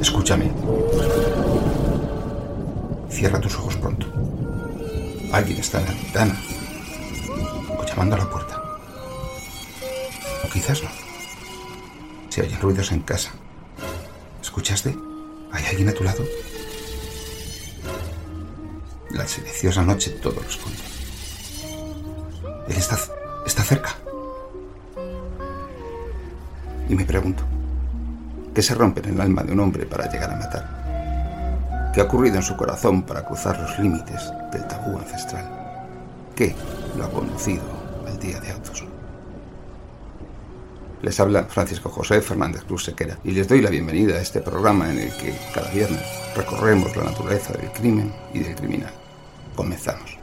Escúchame. Cierra tus ojos pronto. Alguien está en la ventana. O llamando a la puerta. O quizás no. Se oyen ruidos en casa. ¿Escuchaste? ¿Hay alguien a tu lado? La silenciosa noche todo lo esconde. Él está, está cerca. Y me pregunto, ¿qué se rompe en el alma de un hombre para llegar a matar? ¿Qué ha ocurrido en su corazón para cruzar los límites del tabú ancestral? ¿Qué lo ha conducido al día de autos? Les habla Francisco José Fernández Cruz Sequera y les doy la bienvenida a este programa en el que cada viernes recorremos la naturaleza del crimen y del criminal. Comenzamos.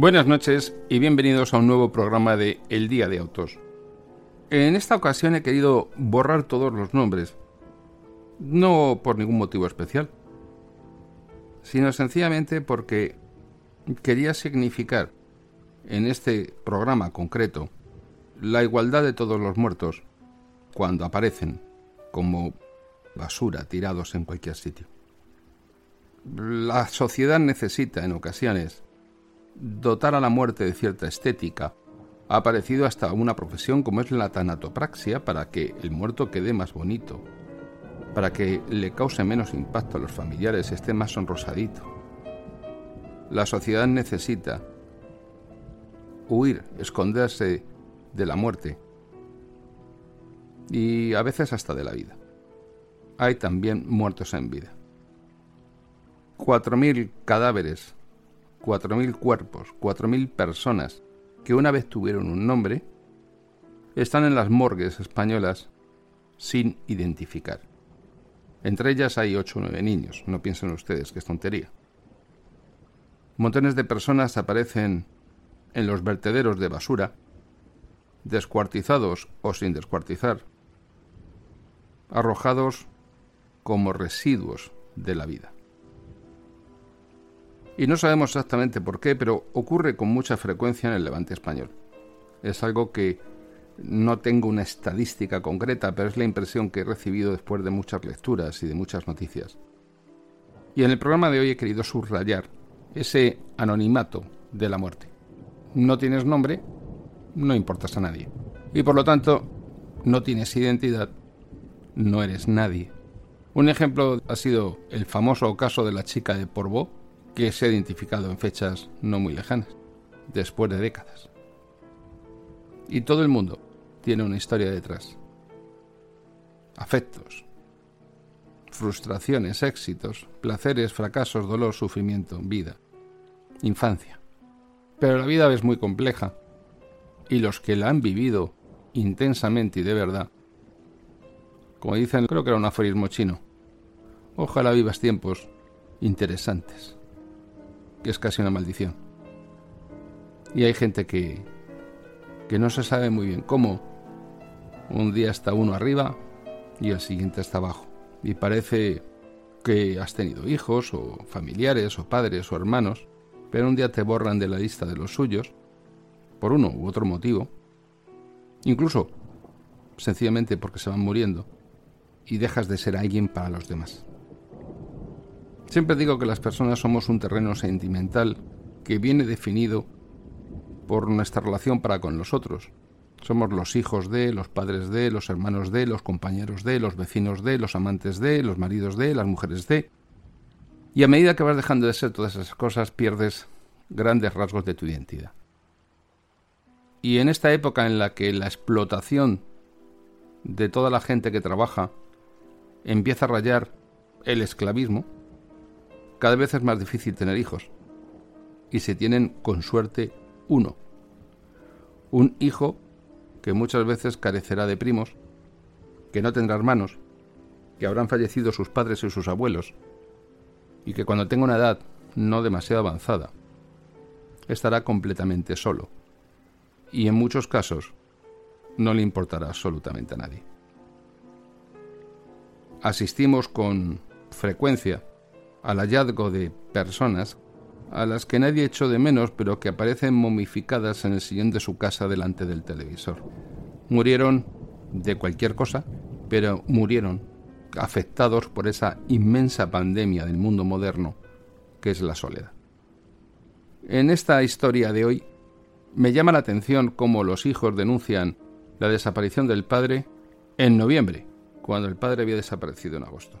Buenas noches y bienvenidos a un nuevo programa de El Día de Autos. En esta ocasión he querido borrar todos los nombres, no por ningún motivo especial, sino sencillamente porque quería significar en este programa concreto la igualdad de todos los muertos cuando aparecen como basura tirados en cualquier sitio. La sociedad necesita en ocasiones dotar a la muerte de cierta estética. Ha aparecido hasta una profesión como es la tanatopraxia para que el muerto quede más bonito, para que le cause menos impacto a los familiares, esté más sonrosadito. La sociedad necesita huir, esconderse de la muerte y a veces hasta de la vida. Hay también muertos en vida. Cuatro mil cadáveres 4.000 cuerpos, 4.000 personas que una vez tuvieron un nombre, están en las morgues españolas sin identificar. Entre ellas hay 8 o 9 niños, no piensen ustedes que es tontería. Montones de personas aparecen en los vertederos de basura, descuartizados o sin descuartizar, arrojados como residuos de la vida. Y no sabemos exactamente por qué, pero ocurre con mucha frecuencia en el levante español. Es algo que no tengo una estadística concreta, pero es la impresión que he recibido después de muchas lecturas y de muchas noticias. Y en el programa de hoy he querido subrayar ese anonimato de la muerte. No tienes nombre, no importas a nadie. Y por lo tanto, no tienes identidad, no eres nadie. Un ejemplo ha sido el famoso caso de la chica de Porvó, que se ha identificado en fechas no muy lejanas, después de décadas. Y todo el mundo tiene una historia detrás. Afectos, frustraciones, éxitos, placeres, fracasos, dolor, sufrimiento, vida, infancia. Pero la vida es muy compleja y los que la han vivido intensamente y de verdad, como dicen, creo que era un aforismo chino, Ojalá vivas tiempos interesantes, que es casi una maldición. Y hay gente que, que no se sabe muy bien cómo. Un día está uno arriba y el siguiente está abajo. Y parece que has tenido hijos o familiares o padres o hermanos, pero un día te borran de la lista de los suyos, por uno u otro motivo, incluso sencillamente porque se van muriendo, y dejas de ser alguien para los demás. Siempre digo que las personas somos un terreno sentimental que viene definido por nuestra relación para con los otros. Somos los hijos de, los padres de, los hermanos de, los compañeros de, los vecinos de, los amantes de, los maridos de, las mujeres de. Y a medida que vas dejando de ser todas esas cosas, pierdes grandes rasgos de tu identidad. Y en esta época en la que la explotación de toda la gente que trabaja empieza a rayar el esclavismo, cada vez es más difícil tener hijos. Y se tienen, con suerte, uno. Un hijo que muchas veces carecerá de primos, que no tendrá hermanos, que habrán fallecido sus padres y sus abuelos, y que cuando tenga una edad no demasiado avanzada, estará completamente solo. Y en muchos casos no le importará absolutamente a nadie. Asistimos con frecuencia al hallazgo de personas a las que nadie echó de menos, pero que aparecen momificadas en el sillón de su casa delante del televisor. Murieron de cualquier cosa, pero murieron afectados por esa inmensa pandemia del mundo moderno que es la soledad. En esta historia de hoy me llama la atención cómo los hijos denuncian la desaparición del padre en noviembre, cuando el padre había desaparecido en agosto.